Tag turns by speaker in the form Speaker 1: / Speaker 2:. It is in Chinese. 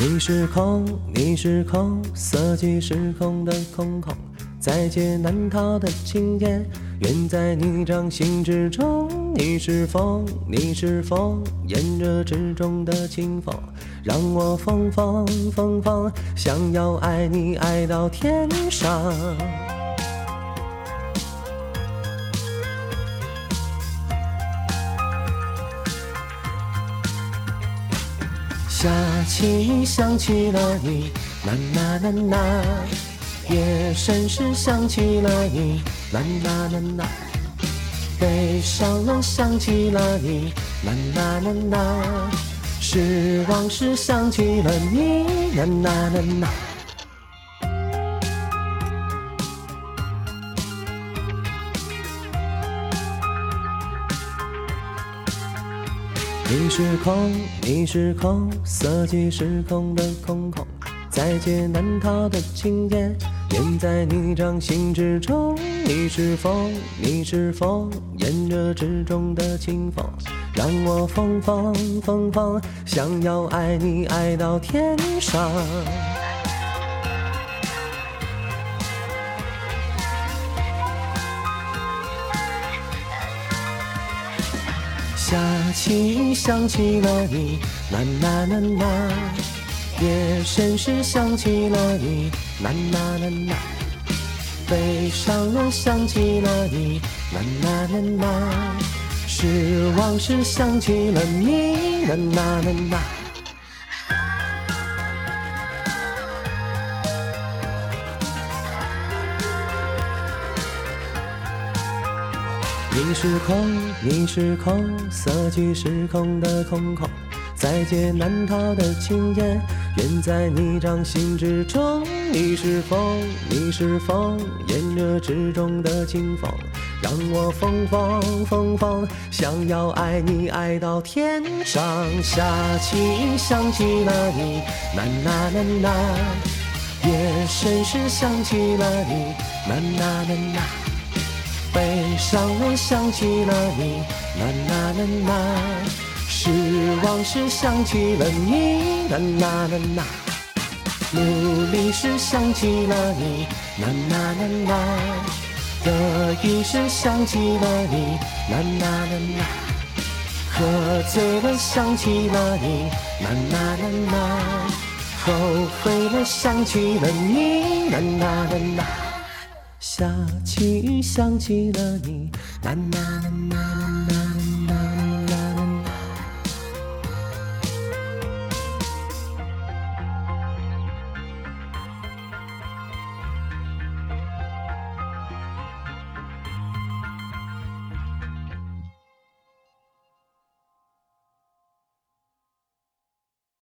Speaker 1: 你是空，你是空，色即是空的空空，在劫难逃的情劫，愿在你掌心之中。你是风，你是风，炎热之中的清风，让我疯疯疯疯，想要爱你爱到天上。下起想起了你，啦啦啦啦，夜深时想起了你，啦啦啦啦，悲伤了想起了你，啦啦啦啦，失望时想起了你，啦啦啦啦。你是空，你是空，色即是空的空空，在劫难逃的情劫，愿在你掌心之中。你是风，你是风，炎热之中的清风，让我疯疯疯疯，想要爱你爱到天上。下起想起了你，啦啦啦啦，夜深时想起了你，啦啦啦啦，悲伤了想起了你，啦啦啦啦，失望时想起了你，啦啦啦啦。你是空，你是空，色即是空的空空，在劫难逃的情劫，愿在你掌心之中。你是风，你是风，炎热之中的清风，让我疯疯疯疯，想要爱你爱到天上。下起想起了你，啦啦啦啦，夜深时想起了你，啦啦啦啦。悲伤我想起了你，啦啦啦啦，失望时想起了你，啦啦啦啦，努力时想起了你，啦啦啦啦，得意时想起了你，啦啦啦啦，喝醉了想起了你，啦啦啦啦，后悔了想起了你，啦啦啦啦。下起雨，想起了你，啦啦啦啦。